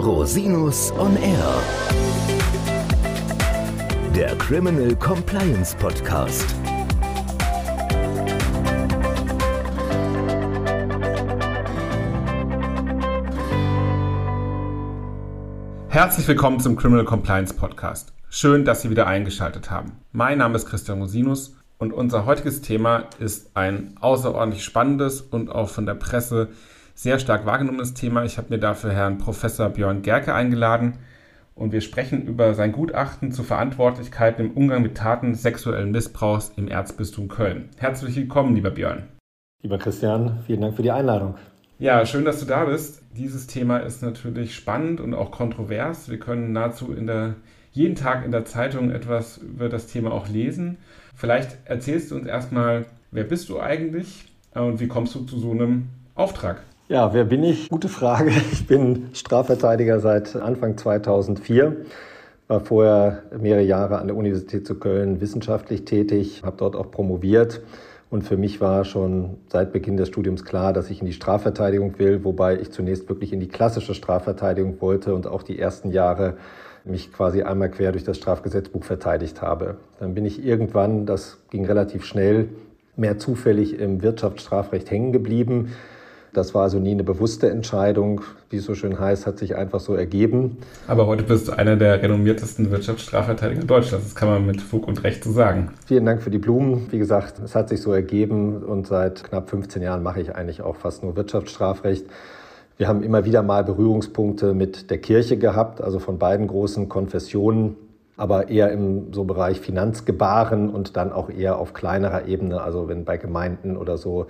Rosinus on Air. Der Criminal Compliance Podcast. Herzlich willkommen zum Criminal Compliance Podcast. Schön, dass Sie wieder eingeschaltet haben. Mein Name ist Christian Rosinus und unser heutiges Thema ist ein außerordentlich spannendes und auch von der Presse sehr stark wahrgenommenes Thema. Ich habe mir dafür Herrn Professor Björn Gerke eingeladen und wir sprechen über sein Gutachten zu Verantwortlichkeiten im Umgang mit Taten sexuellen Missbrauchs im Erzbistum Köln. Herzlich willkommen, lieber Björn. Lieber Christian, vielen Dank für die Einladung. Ja, schön, dass du da bist. Dieses Thema ist natürlich spannend und auch kontrovers. Wir können nahezu der, jeden Tag in der Zeitung etwas über das Thema auch lesen. Vielleicht erzählst du uns erstmal, wer bist du eigentlich und wie kommst du zu so einem Auftrag? Ja, wer bin ich? Gute Frage. Ich bin Strafverteidiger seit Anfang 2004, war vorher mehrere Jahre an der Universität zu Köln wissenschaftlich tätig, habe dort auch promoviert. Und für mich war schon seit Beginn des Studiums klar, dass ich in die Strafverteidigung will, wobei ich zunächst wirklich in die klassische Strafverteidigung wollte und auch die ersten Jahre mich quasi einmal quer durch das Strafgesetzbuch verteidigt habe. Dann bin ich irgendwann, das ging relativ schnell, mehr zufällig im Wirtschaftsstrafrecht hängen geblieben das war also nie eine bewusste Entscheidung. Wie es so schön heißt, hat sich einfach so ergeben. Aber heute bist du einer der renommiertesten Wirtschaftsstrafverteidiger Deutschlands. Das kann man mit Fug und Recht so sagen. Vielen Dank für die Blumen. Wie gesagt, es hat sich so ergeben und seit knapp 15 Jahren mache ich eigentlich auch fast nur Wirtschaftsstrafrecht. Wir haben immer wieder mal Berührungspunkte mit der Kirche gehabt, also von beiden großen Konfessionen aber eher im so Bereich Finanzgebaren und dann auch eher auf kleinerer Ebene, also wenn bei Gemeinden oder so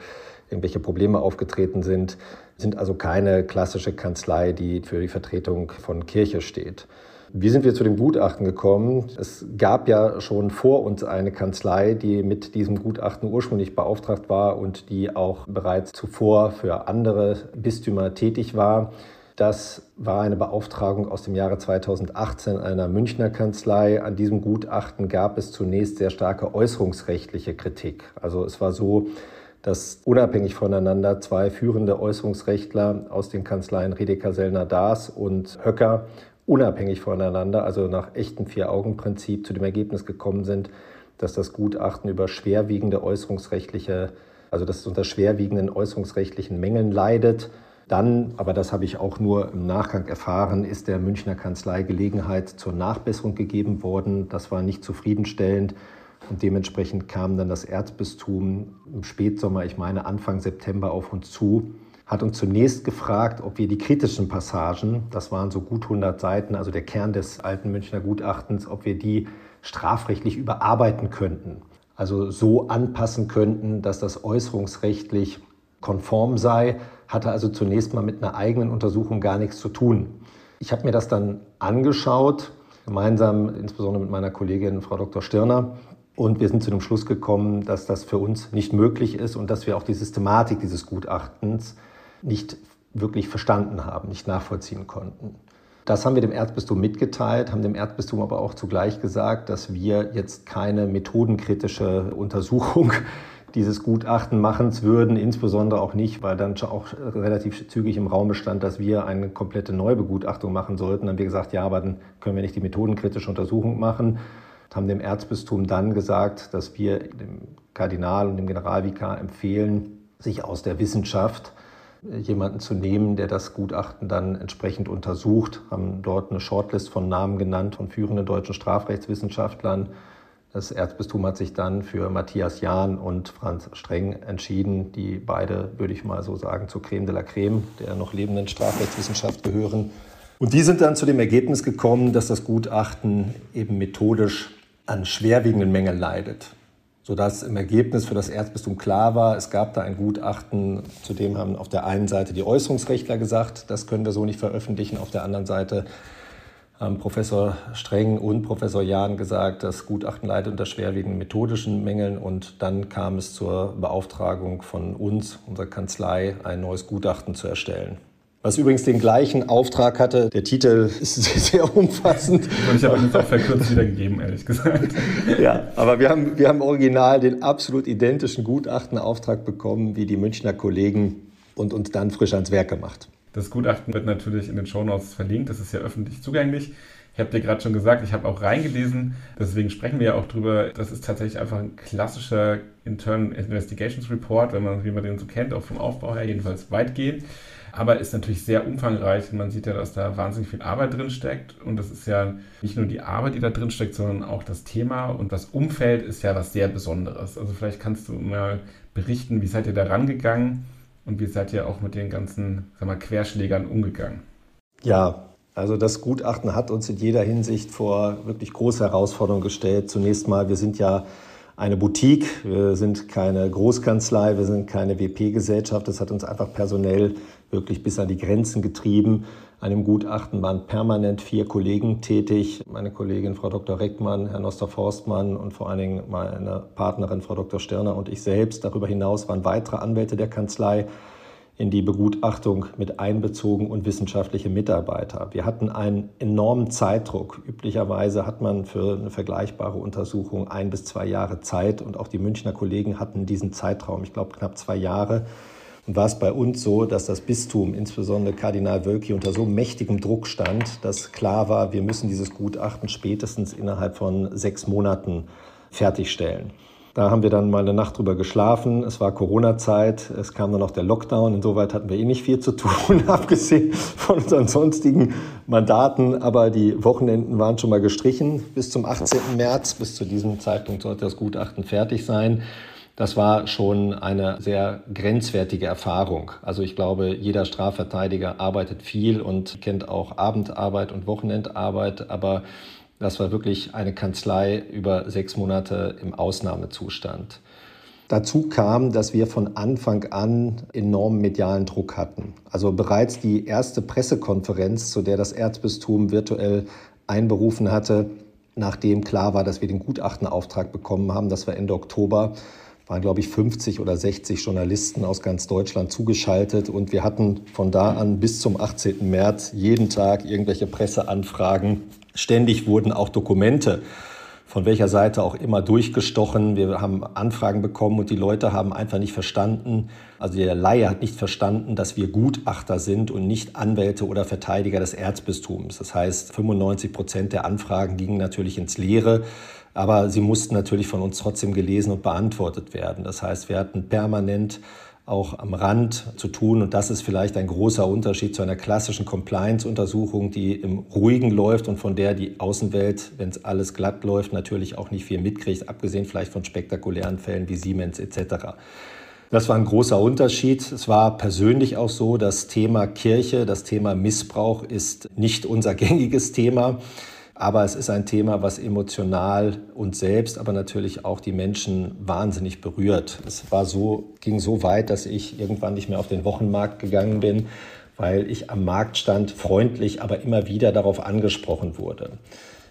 irgendwelche Probleme aufgetreten sind, sind also keine klassische Kanzlei, die für die Vertretung von Kirche steht. Wie sind wir zu dem Gutachten gekommen? Es gab ja schon vor uns eine Kanzlei, die mit diesem Gutachten ursprünglich beauftragt war und die auch bereits zuvor für andere Bistümer tätig war. Das war eine Beauftragung aus dem Jahre 2018 einer Münchner Kanzlei. An diesem Gutachten gab es zunächst sehr starke äußerungsrechtliche Kritik. Also es war so, dass unabhängig voneinander zwei führende Äußerungsrechtler aus den Kanzleien Redeker, Sellner, Daas und Höcker unabhängig voneinander, also nach echtem Vier-Augen-Prinzip, zu dem Ergebnis gekommen sind, dass das Gutachten über schwerwiegende äußerungsrechtliche, also dass es unter schwerwiegenden äußerungsrechtlichen Mängeln leidet. Dann, aber das habe ich auch nur im Nachgang erfahren, ist der Münchner Kanzlei Gelegenheit zur Nachbesserung gegeben worden. Das war nicht zufriedenstellend. Und dementsprechend kam dann das Erzbistum im Spätsommer, ich meine Anfang September, auf uns zu, hat uns zunächst gefragt, ob wir die kritischen Passagen, das waren so gut 100 Seiten, also der Kern des alten Münchner Gutachtens, ob wir die strafrechtlich überarbeiten könnten. Also so anpassen könnten, dass das äußerungsrechtlich konform sei, hatte also zunächst mal mit einer eigenen Untersuchung gar nichts zu tun. Ich habe mir das dann angeschaut, gemeinsam insbesondere mit meiner Kollegin Frau Dr. Stirner, und wir sind zu dem Schluss gekommen, dass das für uns nicht möglich ist und dass wir auch die Systematik dieses Gutachtens nicht wirklich verstanden haben, nicht nachvollziehen konnten. Das haben wir dem Erzbistum mitgeteilt, haben dem Erzbistum aber auch zugleich gesagt, dass wir jetzt keine methodenkritische Untersuchung dieses Gutachten machen würden, insbesondere auch nicht, weil dann auch relativ zügig im Raum bestand, dass wir eine komplette Neubegutachtung machen sollten. Dann haben wir gesagt, ja, aber dann können wir nicht die methodenkritische Untersuchung machen haben dem Erzbistum dann gesagt, dass wir dem Kardinal und dem Generalvikar empfehlen, sich aus der Wissenschaft äh, jemanden zu nehmen, der das Gutachten dann entsprechend untersucht, haben dort eine Shortlist von Namen genannt von führenden deutschen Strafrechtswissenschaftlern. Das Erzbistum hat sich dann für Matthias Jahn und Franz Streng entschieden, die beide, würde ich mal so sagen, zur Creme de la Creme der noch lebenden Strafrechtswissenschaft gehören. Und die sind dann zu dem Ergebnis gekommen, dass das Gutachten eben methodisch an schwerwiegenden Mängeln leidet. Sodass im Ergebnis für das Erzbistum klar war, es gab da ein Gutachten, zu dem haben auf der einen Seite die Äußerungsrechtler gesagt, das können wir so nicht veröffentlichen, auf der anderen Seite haben Professor Streng und Professor Jahn gesagt, das Gutachten leidet unter schwerwiegenden methodischen Mängeln. Und dann kam es zur Beauftragung von uns, unserer Kanzlei, ein neues Gutachten zu erstellen was übrigens den gleichen Auftrag hatte. Der Titel ist sehr umfassend. Und ich habe ihn auch verkürzt wiedergegeben, ehrlich gesagt. Ja, aber wir haben, wir haben original den absolut identischen Gutachtenauftrag bekommen wie die Münchner Kollegen und uns dann frisch ans Werk gemacht. Das Gutachten wird natürlich in den Shownotes verlinkt, das ist ja öffentlich zugänglich. Ich habe dir gerade schon gesagt, ich habe auch reingelesen, deswegen sprechen wir ja auch drüber. Das ist tatsächlich einfach ein klassischer Internal Investigations Report, wenn man, wie man den so kennt, auch vom Aufbau her jedenfalls weitgehend. Aber ist natürlich sehr umfangreich man sieht ja, dass da wahnsinnig viel Arbeit drin steckt. Und das ist ja nicht nur die Arbeit, die da drin steckt, sondern auch das Thema und das Umfeld ist ja was sehr Besonderes. Also vielleicht kannst du mal berichten, wie seid ihr da rangegangen und wie seid ihr auch mit den ganzen sag mal, Querschlägern umgegangen? Ja, also das Gutachten hat uns in jeder Hinsicht vor wirklich große Herausforderungen gestellt. Zunächst mal, wir sind ja eine Boutique, wir sind keine Großkanzlei, wir sind keine WP-Gesellschaft. Das hat uns einfach personell wirklich bis an die Grenzen getrieben. An dem Gutachten waren permanent vier Kollegen tätig. Meine Kollegin Frau Dr. Reckmann, Herr Noster Forstmann und vor allen Dingen meine Partnerin Frau Dr. Stirner und ich selbst. Darüber hinaus waren weitere Anwälte der Kanzlei in die Begutachtung mit einbezogen und wissenschaftliche Mitarbeiter. Wir hatten einen enormen Zeitdruck. Üblicherweise hat man für eine vergleichbare Untersuchung ein bis zwei Jahre Zeit und auch die Münchner Kollegen hatten diesen Zeitraum, ich glaube knapp zwei Jahre. Und war es bei uns so, dass das Bistum, insbesondere Kardinal Wölki, unter so mächtigem Druck stand, dass klar war, wir müssen dieses Gutachten spätestens innerhalb von sechs Monaten fertigstellen. Da haben wir dann mal eine Nacht drüber geschlafen. Es war Corona-Zeit, es kam dann noch der Lockdown. Insoweit hatten wir eh nicht viel zu tun, abgesehen von unseren sonstigen Mandaten. Aber die Wochenenden waren schon mal gestrichen bis zum 18. März. Bis zu diesem Zeitpunkt sollte das Gutachten fertig sein. Das war schon eine sehr grenzwertige Erfahrung. Also ich glaube, jeder Strafverteidiger arbeitet viel und kennt auch Abendarbeit und Wochenendarbeit. Aber das war wirklich eine Kanzlei über sechs Monate im Ausnahmezustand. Dazu kam, dass wir von Anfang an enormen medialen Druck hatten. Also bereits die erste Pressekonferenz, zu der das Erzbistum virtuell einberufen hatte, nachdem klar war, dass wir den Gutachtenauftrag bekommen haben, das war Ende Oktober, waren, glaube ich, 50 oder 60 Journalisten aus ganz Deutschland zugeschaltet. Und wir hatten von da an bis zum 18. März jeden Tag irgendwelche Presseanfragen Ständig wurden auch Dokumente von welcher Seite auch immer durchgestochen. Wir haben Anfragen bekommen und die Leute haben einfach nicht verstanden, also der Laie hat nicht verstanden, dass wir Gutachter sind und nicht Anwälte oder Verteidiger des Erzbistums. Das heißt, 95 Prozent der Anfragen gingen natürlich ins Leere, aber sie mussten natürlich von uns trotzdem gelesen und beantwortet werden. Das heißt, wir hatten permanent auch am Rand zu tun. Und das ist vielleicht ein großer Unterschied zu einer klassischen Compliance-Untersuchung, die im Ruhigen läuft und von der die Außenwelt, wenn es alles glatt läuft, natürlich auch nicht viel mitkriegt, abgesehen vielleicht von spektakulären Fällen wie Siemens etc. Das war ein großer Unterschied. Es war persönlich auch so, das Thema Kirche, das Thema Missbrauch ist nicht unser gängiges Thema. Aber es ist ein Thema, was emotional uns selbst, aber natürlich auch die Menschen wahnsinnig berührt. Es war so, ging so weit, dass ich irgendwann nicht mehr auf den Wochenmarkt gegangen bin, weil ich am Markt stand, freundlich, aber immer wieder darauf angesprochen wurde.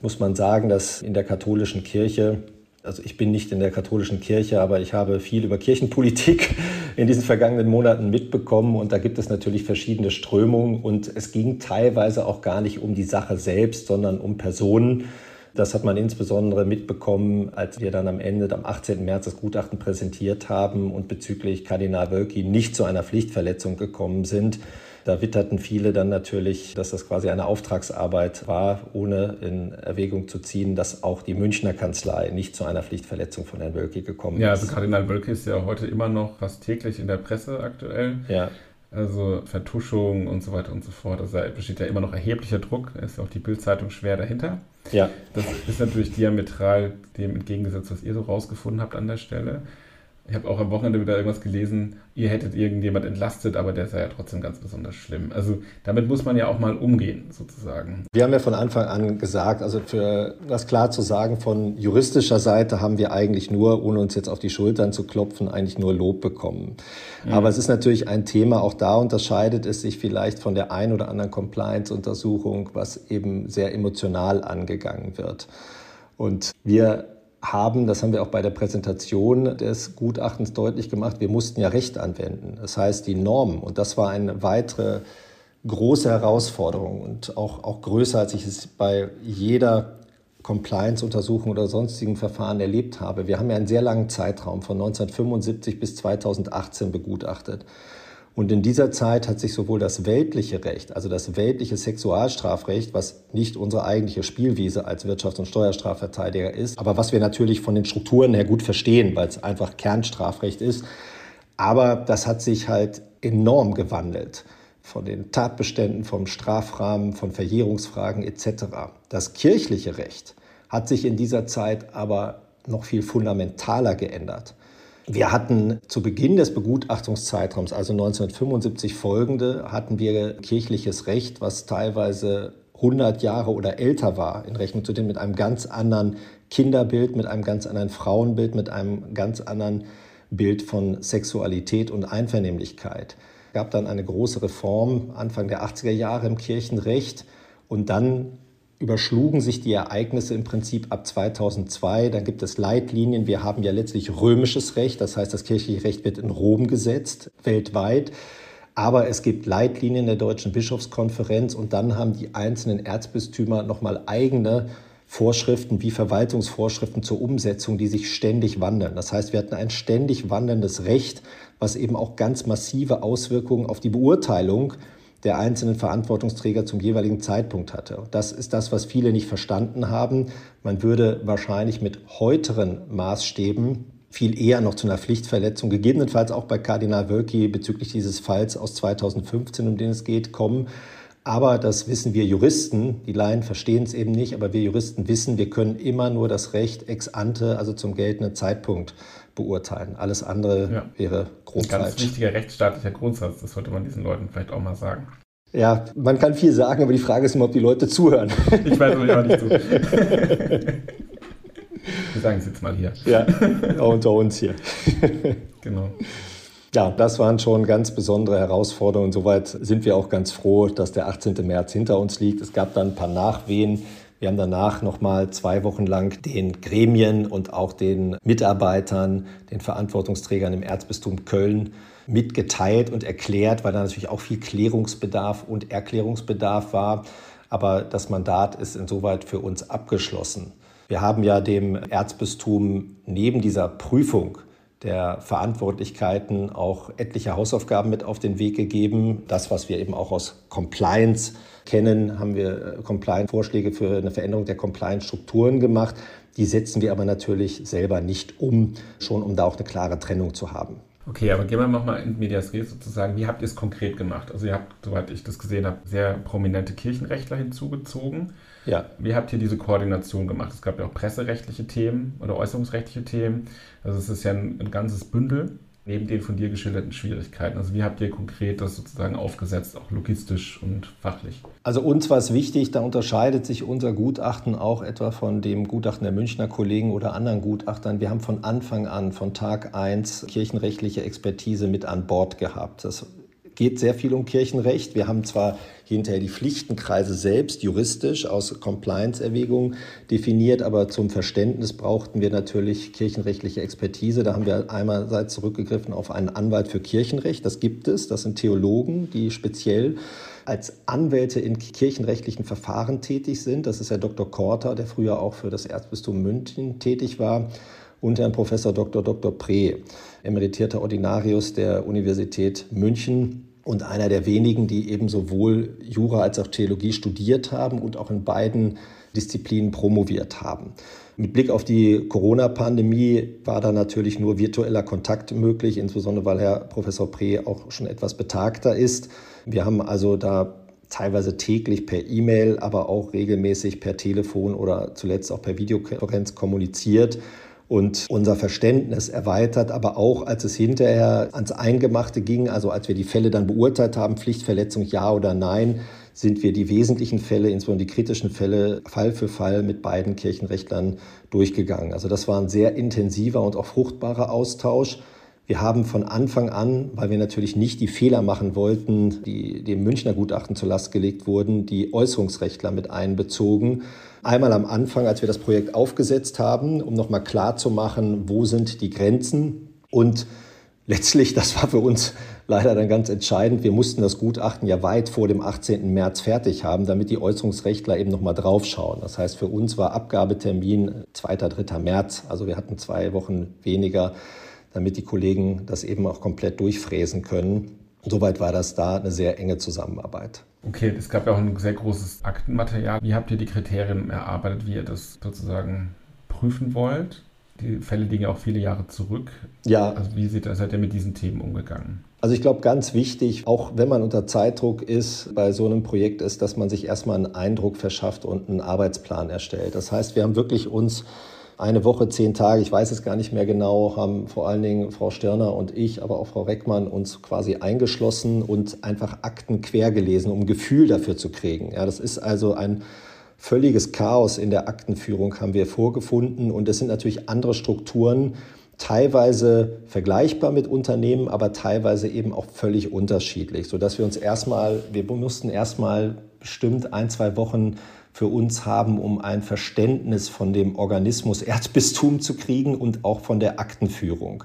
Muss man sagen, dass in der katholischen Kirche also ich bin nicht in der katholischen Kirche, aber ich habe viel über Kirchenpolitik in diesen vergangenen Monaten mitbekommen und da gibt es natürlich verschiedene Strömungen und es ging teilweise auch gar nicht um die Sache selbst, sondern um Personen. Das hat man insbesondere mitbekommen, als wir dann am Ende, am 18. März, das Gutachten präsentiert haben und bezüglich Kardinal Wölki nicht zu einer Pflichtverletzung gekommen sind da witterten viele dann natürlich, dass das quasi eine Auftragsarbeit war, ohne in Erwägung zu ziehen, dass auch die Münchner Kanzlei nicht zu einer Pflichtverletzung von Herrn Wölki gekommen ist. Ja, also Kardinal Wölki ist ja heute immer noch fast täglich in der Presse aktuell. Ja. Also Vertuschung und so weiter und so fort. Also da besteht ja immer noch erheblicher Druck. Da ist auch die Bildzeitung schwer dahinter. Ja. Das ist natürlich diametral dem entgegengesetzt, was ihr so rausgefunden habt an der Stelle. Ich habe auch am Wochenende wieder irgendwas gelesen, ihr hättet irgendjemand entlastet, aber der sei ja trotzdem ganz besonders schlimm. Also damit muss man ja auch mal umgehen, sozusagen. Wir haben ja von Anfang an gesagt, also für das klar zu sagen, von juristischer Seite haben wir eigentlich nur, ohne uns jetzt auf die Schultern zu klopfen, eigentlich nur Lob bekommen. Mhm. Aber es ist natürlich ein Thema, auch da unterscheidet es sich vielleicht von der ein oder anderen Compliance-Untersuchung, was eben sehr emotional angegangen wird. Und wir haben, das haben wir auch bei der Präsentation des Gutachtens deutlich gemacht, wir mussten ja Recht anwenden. Das heißt, die Normen, und das war eine weitere große Herausforderung und auch, auch größer, als ich es bei jeder Compliance-Untersuchung oder sonstigen Verfahren erlebt habe. Wir haben ja einen sehr langen Zeitraum von 1975 bis 2018 begutachtet. Und in dieser Zeit hat sich sowohl das weltliche Recht, also das weltliche Sexualstrafrecht, was nicht unsere eigentliche Spielwiese als Wirtschafts- und Steuerstrafverteidiger ist, aber was wir natürlich von den Strukturen her gut verstehen, weil es einfach Kernstrafrecht ist, aber das hat sich halt enorm gewandelt von den Tatbeständen, vom Strafrahmen, von Verjährungsfragen etc. Das kirchliche Recht hat sich in dieser Zeit aber noch viel fundamentaler geändert. Wir hatten zu Beginn des Begutachtungszeitraums, also 1975 folgende, hatten wir kirchliches Recht, was teilweise 100 Jahre oder älter war, in Rechnung zu dem mit einem ganz anderen Kinderbild, mit einem ganz anderen Frauenbild, mit einem ganz anderen Bild von Sexualität und Einvernehmlichkeit. Es gab dann eine große Reform Anfang der 80er Jahre im Kirchenrecht und dann überschlugen sich die Ereignisse im Prinzip ab 2002. Dann gibt es Leitlinien. Wir haben ja letztlich römisches Recht, das heißt, das kirchliche Recht wird in Rom gesetzt, weltweit. Aber es gibt Leitlinien der Deutschen Bischofskonferenz und dann haben die einzelnen Erzbistümer nochmal eigene Vorschriften wie Verwaltungsvorschriften zur Umsetzung, die sich ständig wandeln. Das heißt, wir hatten ein ständig wandelndes Recht, was eben auch ganz massive Auswirkungen auf die Beurteilung der einzelnen Verantwortungsträger zum jeweiligen Zeitpunkt hatte. Das ist das, was viele nicht verstanden haben. Man würde wahrscheinlich mit heuteren Maßstäben viel eher noch zu einer Pflichtverletzung, gegebenenfalls auch bei Kardinal Wölki bezüglich dieses Falls aus 2015, um den es geht, kommen. Aber das wissen wir Juristen, die Laien verstehen es eben nicht, aber wir Juristen wissen, wir können immer nur das Recht ex ante, also zum geltenden Zeitpunkt beurteilen. Alles andere ja. wäre grob Ein ganz wichtiger rechtsstaatlicher Grundsatz, das sollte man diesen Leuten vielleicht auch mal sagen. Ja, man kann viel sagen, aber die Frage ist immer, ob die Leute zuhören. Ich weiß auch nicht zu. Wir sagen es jetzt mal hier. Ja, auch unter uns hier. Genau. Ja, das waren schon ganz besondere Herausforderungen. Soweit sind wir auch ganz froh, dass der 18. März hinter uns liegt. Es gab dann ein paar Nachwehen wir haben danach nochmal zwei Wochen lang den Gremien und auch den Mitarbeitern, den Verantwortungsträgern im Erzbistum Köln mitgeteilt und erklärt, weil da natürlich auch viel Klärungsbedarf und Erklärungsbedarf war. Aber das Mandat ist insoweit für uns abgeschlossen. Wir haben ja dem Erzbistum neben dieser Prüfung der Verantwortlichkeiten auch etliche Hausaufgaben mit auf den Weg gegeben. Das, was wir eben auch aus Compliance kennen, haben wir äh, Compliance-Vorschläge für eine Veränderung der Compliance-Strukturen gemacht. Die setzen wir aber natürlich selber nicht um, schon um da auch eine klare Trennung zu haben. Okay, aber gehen wir nochmal in Medias Res sozusagen. Wie habt ihr es konkret gemacht? Also ihr habt, soweit ich das gesehen habe, sehr prominente Kirchenrechtler hinzugezogen. Ja. Wie habt ihr diese Koordination gemacht? Es gab ja auch presserechtliche Themen oder äußerungsrechtliche Themen. Also es ist ja ein, ein ganzes Bündel neben den von dir geschilderten Schwierigkeiten? Also wie habt ihr konkret das sozusagen aufgesetzt, auch logistisch und fachlich? Also uns war es wichtig, da unterscheidet sich unser Gutachten auch etwa von dem Gutachten der Münchner Kollegen oder anderen Gutachtern. Wir haben von Anfang an, von Tag 1, kirchenrechtliche Expertise mit an Bord gehabt. Das geht sehr viel um Kirchenrecht. Wir haben zwar hinterher die Pflichtenkreise selbst juristisch aus Compliance-Erwägungen definiert, aber zum Verständnis brauchten wir natürlich kirchenrechtliche Expertise. Da haben wir einerseits zurückgegriffen auf einen Anwalt für Kirchenrecht. Das gibt es. Das sind Theologen, die speziell als Anwälte in kirchenrechtlichen Verfahren tätig sind. Das ist Herr Dr. Korter, der früher auch für das Erzbistum München tätig war und Herrn Professor Dr. Dr. Pre, emeritierter Ordinarius der Universität München und einer der wenigen, die eben sowohl Jura als auch Theologie studiert haben und auch in beiden Disziplinen promoviert haben. Mit Blick auf die Corona-Pandemie war da natürlich nur virtueller Kontakt möglich, insbesondere weil Herr Professor Pre auch schon etwas betagter ist. Wir haben also da teilweise täglich per E-Mail, aber auch regelmäßig per Telefon oder zuletzt auch per Videokonferenz kommuniziert und unser Verständnis erweitert, aber auch als es hinterher ans Eingemachte ging, also als wir die Fälle dann beurteilt haben, Pflichtverletzung ja oder nein, sind wir die wesentlichen Fälle, insbesondere die kritischen Fälle, Fall für Fall mit beiden Kirchenrechtlern durchgegangen. Also das war ein sehr intensiver und auch fruchtbarer Austausch. Wir haben von Anfang an, weil wir natürlich nicht die Fehler machen wollten, die dem Münchner Gutachten zur Last gelegt wurden, die Äußerungsrechtler mit einbezogen. Einmal am Anfang, als wir das Projekt aufgesetzt haben, um nochmal klar zu machen, wo sind die Grenzen. Und letztlich, das war für uns leider dann ganz entscheidend, wir mussten das Gutachten ja weit vor dem 18. März fertig haben, damit die Äußerungsrechtler eben nochmal draufschauen. Das heißt, für uns war Abgabetermin 2., 3. März. Also wir hatten zwei Wochen weniger damit die Kollegen das eben auch komplett durchfräsen können. Soweit war das da eine sehr enge Zusammenarbeit. Okay, es gab ja auch ein sehr großes Aktenmaterial. Wie habt ihr die Kriterien erarbeitet, wie ihr das sozusagen prüfen wollt? Die Fälle liegen ja auch viele Jahre zurück. Ja. Also wie seid, seid ihr mit diesen Themen umgegangen? Also ich glaube, ganz wichtig, auch wenn man unter Zeitdruck ist bei so einem Projekt, ist, dass man sich erstmal einen Eindruck verschafft und einen Arbeitsplan erstellt. Das heißt, wir haben wirklich uns eine Woche, zehn Tage, ich weiß es gar nicht mehr genau, haben vor allen Dingen Frau Stirner und ich, aber auch Frau Reckmann uns quasi eingeschlossen und einfach Akten quer gelesen, um ein Gefühl dafür zu kriegen. Ja, das ist also ein völliges Chaos in der Aktenführung haben wir vorgefunden und es sind natürlich andere Strukturen, teilweise vergleichbar mit Unternehmen, aber teilweise eben auch völlig unterschiedlich, sodass wir uns erstmal, wir mussten erstmal bestimmt ein, zwei Wochen für uns haben, um ein Verständnis von dem Organismus Erzbistum zu kriegen und auch von der Aktenführung.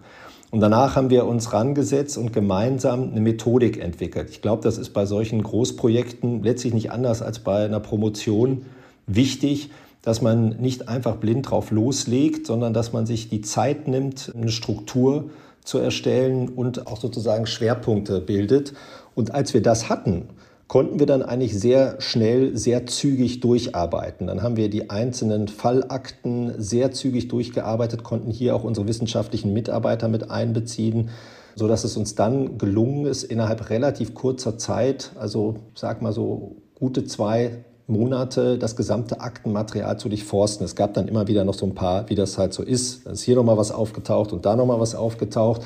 Und danach haben wir uns rangesetzt und gemeinsam eine Methodik entwickelt. Ich glaube, das ist bei solchen Großprojekten letztlich nicht anders als bei einer Promotion wichtig, dass man nicht einfach blind drauf loslegt, sondern dass man sich die Zeit nimmt, eine Struktur zu erstellen und auch sozusagen Schwerpunkte bildet. Und als wir das hatten, konnten wir dann eigentlich sehr schnell, sehr zügig durcharbeiten. Dann haben wir die einzelnen Fallakten sehr zügig durchgearbeitet, konnten hier auch unsere wissenschaftlichen Mitarbeiter mit einbeziehen, so dass es uns dann gelungen ist, innerhalb relativ kurzer Zeit, also sag mal so gute zwei Monate, das gesamte Aktenmaterial zu durchforsten. Es gab dann immer wieder noch so ein paar, wie das halt so ist. Dann ist hier nochmal was aufgetaucht und da nochmal was aufgetaucht.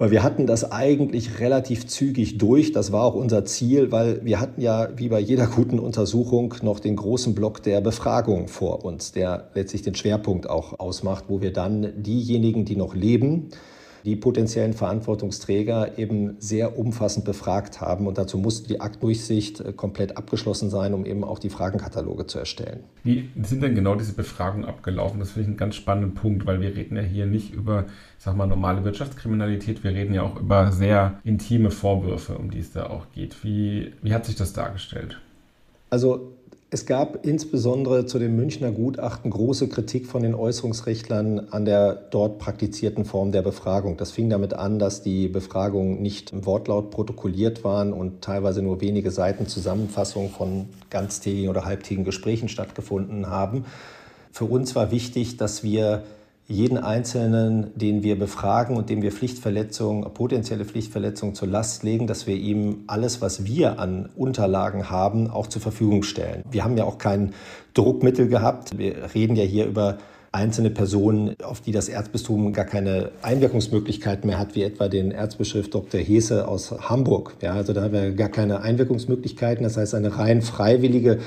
Weil wir hatten das eigentlich relativ zügig durch. Das war auch unser Ziel, weil wir hatten ja wie bei jeder guten Untersuchung noch den großen Block der Befragung vor uns, der letztlich den Schwerpunkt auch ausmacht, wo wir dann diejenigen, die noch leben, die potenziellen Verantwortungsträger eben sehr umfassend befragt haben. Und dazu musste die Aktdurchsicht äh, komplett abgeschlossen sein, um eben auch die Fragenkataloge zu erstellen. Wie sind denn genau diese Befragungen abgelaufen? Das finde ich einen ganz spannenden Punkt, weil wir reden ja hier nicht über, ich sag mal, normale Wirtschaftskriminalität, wir reden ja auch über sehr intime Vorwürfe, um die es da auch geht. Wie, wie hat sich das dargestellt? Also es gab insbesondere zu dem Münchner Gutachten große Kritik von den Äußerungsrechtlern an der dort praktizierten Form der Befragung. Das fing damit an, dass die Befragungen nicht im Wortlaut protokolliert waren und teilweise nur wenige Seiten Zusammenfassung von ganztägigen oder halbtägigen Gesprächen stattgefunden haben. Für uns war wichtig, dass wir jeden Einzelnen, den wir befragen und dem wir Pflichtverletzungen, potenzielle Pflichtverletzungen zur Last legen, dass wir ihm alles, was wir an Unterlagen haben, auch zur Verfügung stellen. Wir haben ja auch kein Druckmittel gehabt. Wir reden ja hier über einzelne Personen, auf die das Erzbistum gar keine Einwirkungsmöglichkeit mehr hat, wie etwa den Erzbischof Dr. Hese aus Hamburg. Ja, also da haben wir gar keine Einwirkungsmöglichkeiten. Das heißt, eine rein freiwillige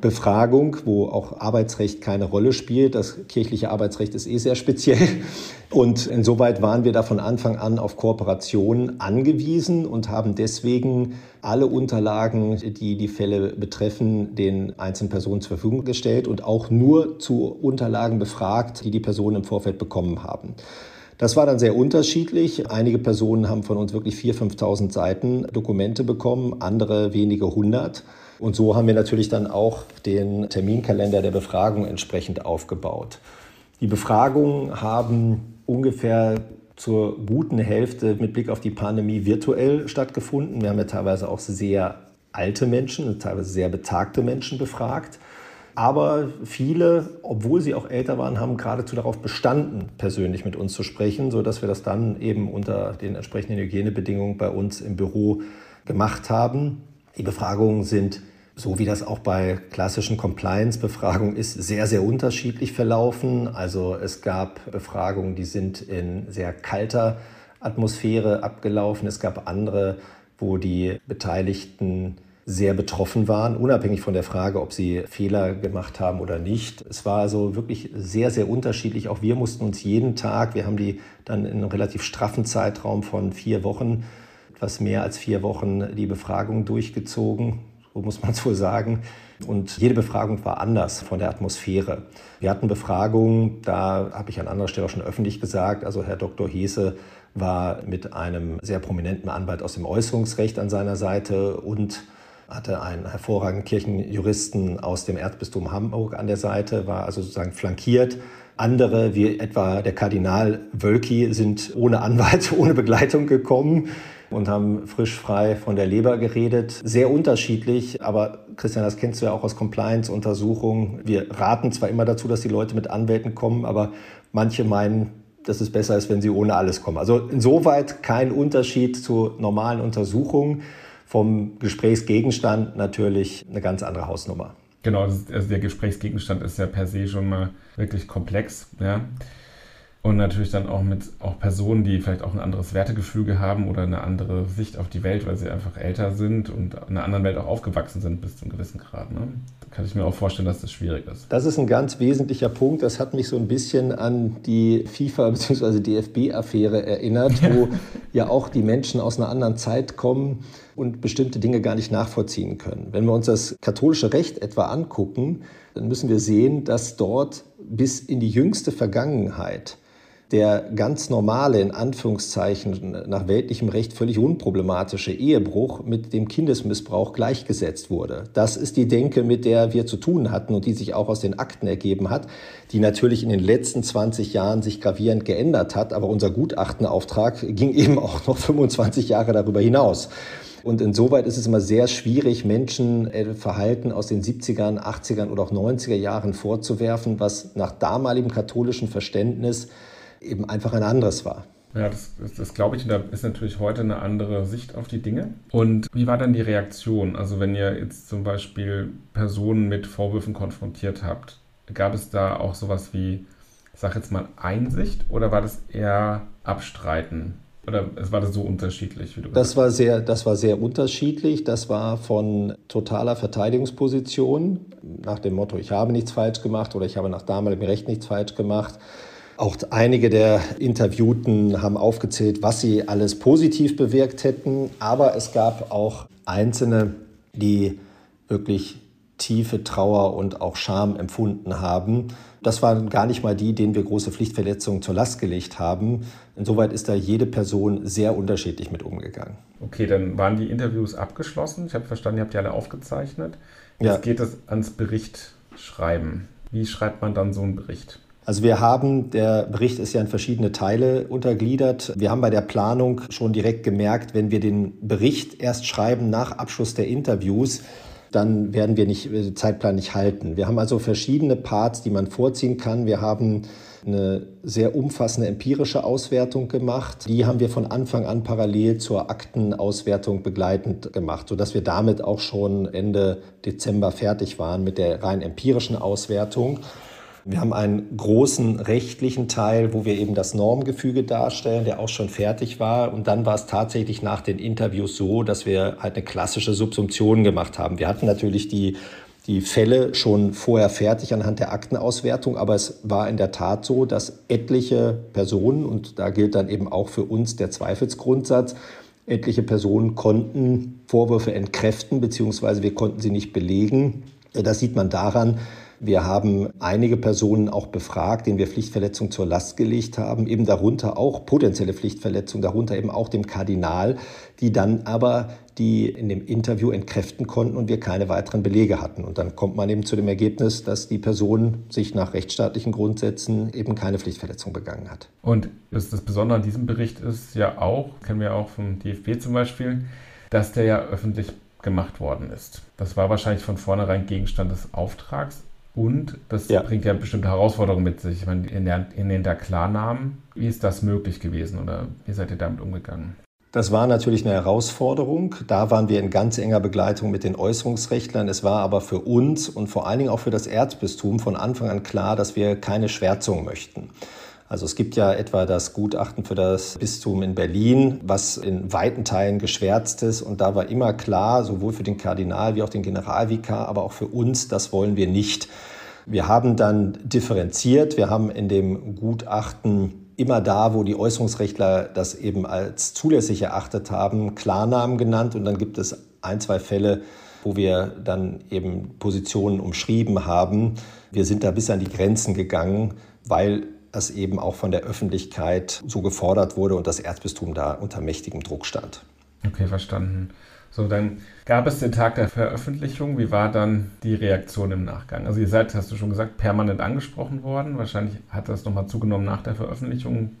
Befragung, wo auch Arbeitsrecht keine Rolle spielt. Das kirchliche Arbeitsrecht ist eh sehr speziell. Und insoweit waren wir da von Anfang an auf Kooperation angewiesen und haben deswegen alle Unterlagen, die die Fälle betreffen, den einzelnen Personen zur Verfügung gestellt und auch nur zu Unterlagen befragt, die die Personen im Vorfeld bekommen haben. Das war dann sehr unterschiedlich. Einige Personen haben von uns wirklich 4.000, 5.000 Seiten Dokumente bekommen, andere wenige hundert. Und so haben wir natürlich dann auch den Terminkalender der Befragung entsprechend aufgebaut. Die Befragungen haben ungefähr zur guten Hälfte mit Blick auf die Pandemie virtuell stattgefunden. Wir haben ja teilweise auch sehr alte Menschen, teilweise sehr betagte Menschen befragt. Aber viele, obwohl sie auch älter waren, haben geradezu darauf bestanden, persönlich mit uns zu sprechen, sodass wir das dann eben unter den entsprechenden Hygienebedingungen bei uns im Büro gemacht haben. Die Befragungen sind so wie das auch bei klassischen Compliance-Befragungen ist, sehr, sehr unterschiedlich verlaufen. Also es gab Befragungen, die sind in sehr kalter Atmosphäre abgelaufen. Es gab andere, wo die Beteiligten sehr betroffen waren, unabhängig von der Frage, ob sie Fehler gemacht haben oder nicht. Es war also wirklich sehr, sehr unterschiedlich. Auch wir mussten uns jeden Tag, wir haben die dann in einem relativ straffen Zeitraum von vier Wochen, etwas mehr als vier Wochen, die Befragung durchgezogen so muss man es wohl sagen. Und jede Befragung war anders von der Atmosphäre. Wir hatten Befragungen, da habe ich an anderer Stelle auch schon öffentlich gesagt, also Herr Dr. Hese war mit einem sehr prominenten Anwalt aus dem Äußerungsrecht an seiner Seite und hatte einen hervorragenden Kirchenjuristen aus dem Erzbistum Hamburg an der Seite, war also sozusagen flankiert. Andere, wie etwa der Kardinal Wölki, sind ohne Anwalt, ohne Begleitung gekommen. Und haben frisch frei von der Leber geredet. Sehr unterschiedlich, aber Christian, das kennst du ja auch aus Compliance-Untersuchungen. Wir raten zwar immer dazu, dass die Leute mit Anwälten kommen, aber manche meinen, dass es besser ist, wenn sie ohne alles kommen. Also insoweit kein Unterschied zu normalen Untersuchungen. Vom Gesprächsgegenstand natürlich eine ganz andere Hausnummer. Genau, also der Gesprächsgegenstand ist ja per se schon mal wirklich komplex. Ja. Und natürlich dann auch mit auch Personen, die vielleicht auch ein anderes Wertegefüge haben oder eine andere Sicht auf die Welt, weil sie einfach älter sind und in einer anderen Welt auch aufgewachsen sind bis zu einem gewissen Grad. Ne? Da kann ich mir auch vorstellen, dass das schwierig ist. Das ist ein ganz wesentlicher Punkt. Das hat mich so ein bisschen an die FIFA- bzw. DFB-Affäre erinnert, wo ja auch die Menschen aus einer anderen Zeit kommen und bestimmte Dinge gar nicht nachvollziehen können. Wenn wir uns das katholische Recht etwa angucken, dann müssen wir sehen, dass dort bis in die jüngste Vergangenheit der ganz normale, in Anführungszeichen, nach weltlichem Recht völlig unproblematische Ehebruch mit dem Kindesmissbrauch gleichgesetzt wurde. Das ist die Denke, mit der wir zu tun hatten und die sich auch aus den Akten ergeben hat, die natürlich in den letzten 20 Jahren sich gravierend geändert hat. Aber unser Gutachtenauftrag ging eben auch noch 25 Jahre darüber hinaus. Und insoweit ist es immer sehr schwierig, Menschen äh, Verhalten aus den 70ern, 80ern oder auch 90er Jahren vorzuwerfen, was nach damaligem katholischen Verständnis eben einfach ein anderes war. Ja, das, das, das glaube ich. Und da ist natürlich heute eine andere Sicht auf die Dinge. Und wie war dann die Reaktion? Also wenn ihr jetzt zum Beispiel Personen mit Vorwürfen konfrontiert habt, gab es da auch sowas wie, ich sage jetzt mal, Einsicht oder war das eher Abstreiten? Oder es war das so unterschiedlich? Wie du das, war sehr, das war sehr unterschiedlich. Das war von totaler Verteidigungsposition nach dem Motto, ich habe nichts falsch gemacht oder ich habe nach damaligem Recht nichts falsch gemacht auch einige der Interviewten haben aufgezählt, was sie alles positiv bewirkt hätten. Aber es gab auch Einzelne, die wirklich tiefe Trauer und auch Scham empfunden haben. Das waren gar nicht mal die, denen wir große Pflichtverletzungen zur Last gelegt haben. Insoweit ist da jede Person sehr unterschiedlich mit umgegangen. Okay, dann waren die Interviews abgeschlossen. Ich habe verstanden, ihr habt die alle aufgezeichnet. Jetzt ja. geht es ans Bericht schreiben. Wie schreibt man dann so einen Bericht? Also wir haben, der Bericht ist ja in verschiedene Teile untergliedert. Wir haben bei der Planung schon direkt gemerkt, wenn wir den Bericht erst schreiben nach Abschluss der Interviews, dann werden wir nicht, den äh, Zeitplan nicht halten. Wir haben also verschiedene Parts, die man vorziehen kann. Wir haben eine sehr umfassende empirische Auswertung gemacht. Die haben wir von Anfang an parallel zur Aktenauswertung begleitend gemacht, sodass wir damit auch schon Ende Dezember fertig waren mit der rein empirischen Auswertung. Wir haben einen großen rechtlichen Teil, wo wir eben das Normgefüge darstellen, der auch schon fertig war. Und dann war es tatsächlich nach den Interviews so, dass wir halt eine klassische Subsumption gemacht haben. Wir hatten natürlich die die Fälle schon vorher fertig anhand der Aktenauswertung, aber es war in der Tat so, dass etliche Personen, und da gilt dann eben auch für uns der Zweifelsgrundsatz, etliche Personen konnten Vorwürfe entkräften, beziehungsweise wir konnten sie nicht belegen. Das sieht man daran, wir haben einige Personen auch befragt, denen wir Pflichtverletzung zur Last gelegt haben, eben darunter auch potenzielle Pflichtverletzung, darunter eben auch dem Kardinal, die dann aber die in dem Interview entkräften konnten und wir keine weiteren Belege hatten. Und dann kommt man eben zu dem Ergebnis, dass die Person sich nach rechtsstaatlichen Grundsätzen eben keine Pflichtverletzung begangen hat. Und das Besondere an diesem Bericht ist ja auch, kennen wir auch vom DFB zum Beispiel, dass der ja öffentlich gemacht worden ist. Das war wahrscheinlich von vornherein Gegenstand des Auftrags. Und das ja. bringt ja bestimmte Herausforderungen mit sich. Ich meine, in der, in den der Klarnamen, wie ist das möglich gewesen oder wie seid ihr damit umgegangen? Das war natürlich eine Herausforderung. Da waren wir in ganz enger Begleitung mit den Äußerungsrechtlern. Es war aber für uns und vor allen Dingen auch für das Erzbistum von Anfang an klar, dass wir keine Schwärzung möchten. Also es gibt ja etwa das Gutachten für das Bistum in Berlin, was in weiten Teilen geschwärzt ist. Und da war immer klar, sowohl für den Kardinal wie auch den Generalvikar, aber auch für uns, das wollen wir nicht. Wir haben dann differenziert. Wir haben in dem Gutachten immer da, wo die Äußerungsrechtler das eben als zulässig erachtet haben, Klarnamen genannt. Und dann gibt es ein, zwei Fälle, wo wir dann eben Positionen umschrieben haben. Wir sind da bis an die Grenzen gegangen, weil es eben auch von der Öffentlichkeit so gefordert wurde und das Erzbistum da unter mächtigem Druck stand. Okay, verstanden. So, dann gab es den Tag der Veröffentlichung. Wie war dann die Reaktion im Nachgang? Also ihr seid, hast du schon gesagt, permanent angesprochen worden. Wahrscheinlich hat das nochmal zugenommen nach der Veröffentlichung.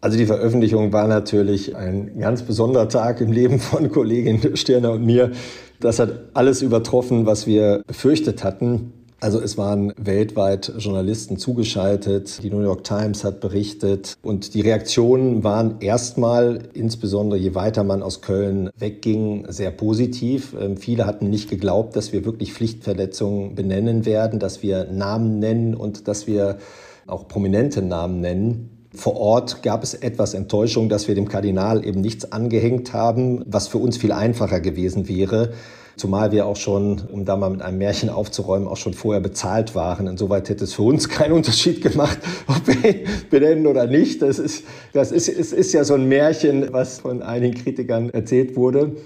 Also die Veröffentlichung war natürlich ein ganz besonderer Tag im Leben von Kollegin Stirner und mir. Das hat alles übertroffen, was wir befürchtet hatten. Also es waren weltweit Journalisten zugeschaltet, die New York Times hat berichtet und die Reaktionen waren erstmal, insbesondere je weiter man aus Köln wegging, sehr positiv. Ähm, viele hatten nicht geglaubt, dass wir wirklich Pflichtverletzungen benennen werden, dass wir Namen nennen und dass wir auch prominente Namen nennen. Vor Ort gab es etwas Enttäuschung, dass wir dem Kardinal eben nichts angehängt haben, was für uns viel einfacher gewesen wäre. Zumal wir auch schon, um da mal mit einem Märchen aufzuräumen, auch schon vorher bezahlt waren. Insoweit hätte es für uns keinen Unterschied gemacht, ob wir benennen oder nicht. Das ist, das ist, es ist ja so ein Märchen, was von einigen Kritikern erzählt wurde.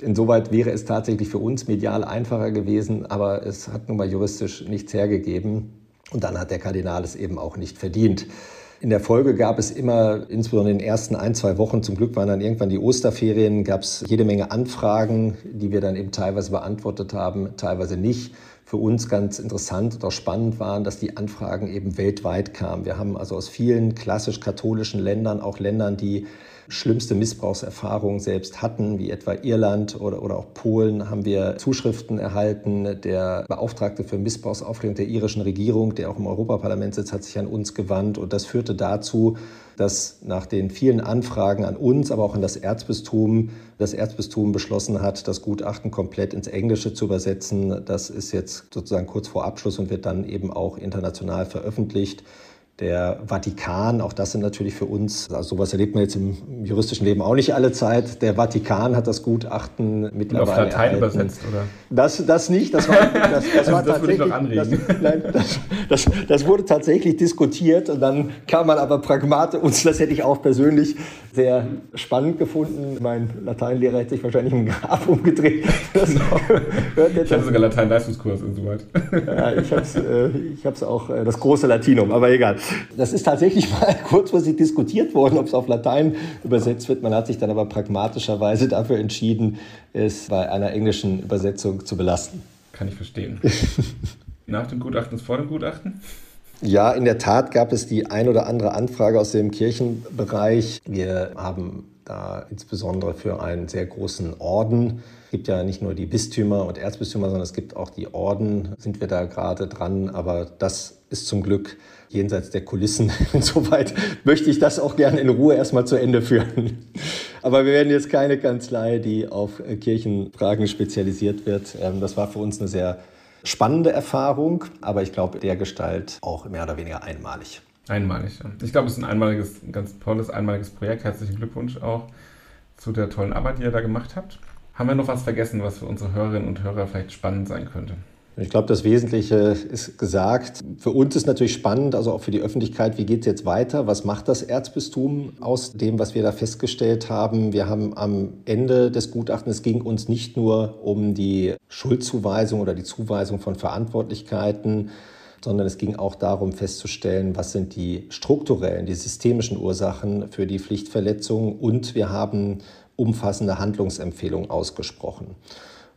Insoweit wäre es tatsächlich für uns medial einfacher gewesen, aber es hat nun mal juristisch nichts hergegeben. Und dann hat der Kardinal es eben auch nicht verdient. In der Folge gab es immer, insbesondere in den ersten ein, zwei Wochen, zum Glück waren dann irgendwann die Osterferien, gab es jede Menge Anfragen, die wir dann eben teilweise beantwortet haben, teilweise nicht. Für uns ganz interessant und auch spannend waren, dass die Anfragen eben weltweit kamen. Wir haben also aus vielen klassisch katholischen Ländern, auch Ländern, die schlimmste Missbrauchserfahrungen selbst hatten, wie etwa Irland oder, oder auch Polen, haben wir Zuschriften erhalten. Der Beauftragte für Missbrauchsaufklärung der irischen Regierung, der auch im Europaparlament sitzt, hat sich an uns gewandt. Und das führte dazu, dass nach den vielen Anfragen an uns, aber auch an das Erzbistum, das Erzbistum beschlossen hat, das Gutachten komplett ins Englische zu übersetzen. Das ist jetzt sozusagen kurz vor Abschluss und wird dann eben auch international veröffentlicht der Vatikan, auch das sind natürlich für uns, also sowas erlebt man jetzt im juristischen Leben auch nicht alle Zeit. Der Vatikan hat das Gutachten mittlerweile. Und auf Latein erhalten. übersetzt, oder? Das, das nicht, das war, das, das also war das tatsächlich. Das, nein, das, das, das, wurde tatsächlich diskutiert und dann kam man aber pragmatisch, und das hätte ich auch persönlich sehr spannend gefunden. Mein Lateinlehrer hätte sich wahrscheinlich im Grab umgedreht. Genau. ich hatte sogar Latein-Leistungskurs insoweit. ja, ich habe es äh, ich auch, äh, das große Latinum, aber egal. Das ist tatsächlich mal kurzfristig diskutiert worden, ob es auf Latein übersetzt wird. Man hat sich dann aber pragmatischerweise dafür entschieden, es bei einer englischen Übersetzung zu belasten. Kann ich verstehen. Nach dem Gutachten ist vor dem Gutachten? Ja, in der Tat gab es die ein oder andere Anfrage aus dem Kirchenbereich. Wir haben da insbesondere für einen sehr großen Orden, es gibt ja nicht nur die Bistümer und Erzbistümer, sondern es gibt auch die Orden, sind wir da gerade dran. Aber das ist zum Glück jenseits der Kulissen. Insoweit möchte ich das auch gerne in Ruhe erstmal zu Ende führen. Aber wir werden jetzt keine Kanzlei, die auf Kirchenfragen spezialisiert wird. Ähm, das war für uns eine sehr spannende Erfahrung, aber ich glaube, der Gestalt auch mehr oder weniger einmalig. Einmalig. Ich glaube, es ist ein einmaliges, ein ganz tolles, einmaliges Projekt. Herzlichen Glückwunsch auch zu der tollen Arbeit, die ihr da gemacht habt. Haben wir noch was vergessen, was für unsere Hörerinnen und Hörer vielleicht spannend sein könnte? Ich glaube, das Wesentliche ist gesagt. Für uns ist natürlich spannend, also auch für die Öffentlichkeit, wie geht es jetzt weiter? Was macht das Erzbistum aus dem, was wir da festgestellt haben? Wir haben am Ende des Gutachtens, es ging uns nicht nur um die Schuldzuweisung oder die Zuweisung von Verantwortlichkeiten, sondern es ging auch darum festzustellen, was sind die strukturellen, die systemischen Ursachen für die Pflichtverletzungen und wir haben umfassende Handlungsempfehlungen ausgesprochen.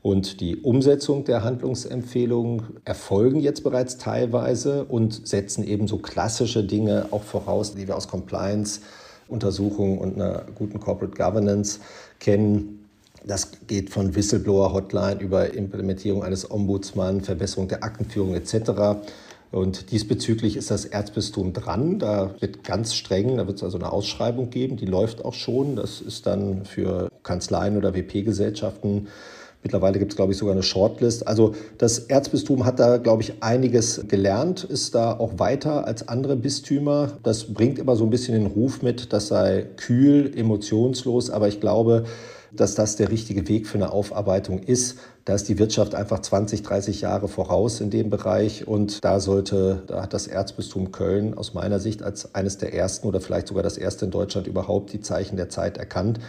Und die Umsetzung der Handlungsempfehlungen erfolgen jetzt bereits teilweise und setzen eben so klassische Dinge auch voraus, die wir aus Compliance, Untersuchungen und einer guten Corporate Governance kennen. Das geht von Whistleblower-Hotline über Implementierung eines Ombudsmann, Verbesserung der Aktenführung etc. Und diesbezüglich ist das Erzbistum dran. Da wird ganz streng, da wird es also eine Ausschreibung geben, die läuft auch schon. Das ist dann für Kanzleien oder WP-Gesellschaften Mittlerweile gibt es, glaube ich, sogar eine Shortlist. Also das Erzbistum hat da, glaube ich, einiges gelernt, ist da auch weiter als andere Bistümer. Das bringt immer so ein bisschen den Ruf mit, das sei kühl, emotionslos. Aber ich glaube, dass das der richtige Weg für eine Aufarbeitung ist. Da ist die Wirtschaft einfach 20, 30 Jahre voraus in dem Bereich und da sollte, da hat das Erzbistum Köln aus meiner Sicht als eines der ersten oder vielleicht sogar das erste in Deutschland überhaupt die Zeichen der Zeit erkannt.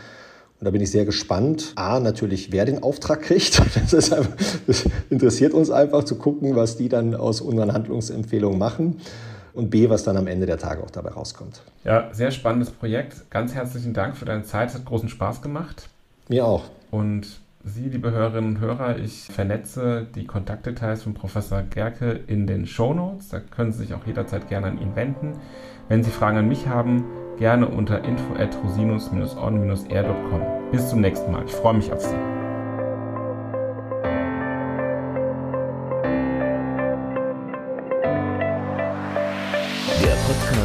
Und da bin ich sehr gespannt. A, natürlich, wer den Auftrag kriegt. Das, einfach, das, interessiert uns einfach zu gucken, was die dann aus unseren Handlungsempfehlungen machen. Und B, was dann am Ende der Tage auch dabei rauskommt. Ja, sehr spannendes Projekt. Ganz herzlichen Dank für deine Zeit. Es hat großen Spaß gemacht. Mir auch. Und Sie, liebe Hörerinnen und Hörer, ich vernetze die Kontaktdetails von Professor Gerke in den Show Notes. Da können Sie sich auch jederzeit gerne an ihn wenden. Wenn Sie Fragen an mich haben, gerne unter info@rosinus-on-r.com. Bis zum nächsten Mal. Ich freue mich auf Sie.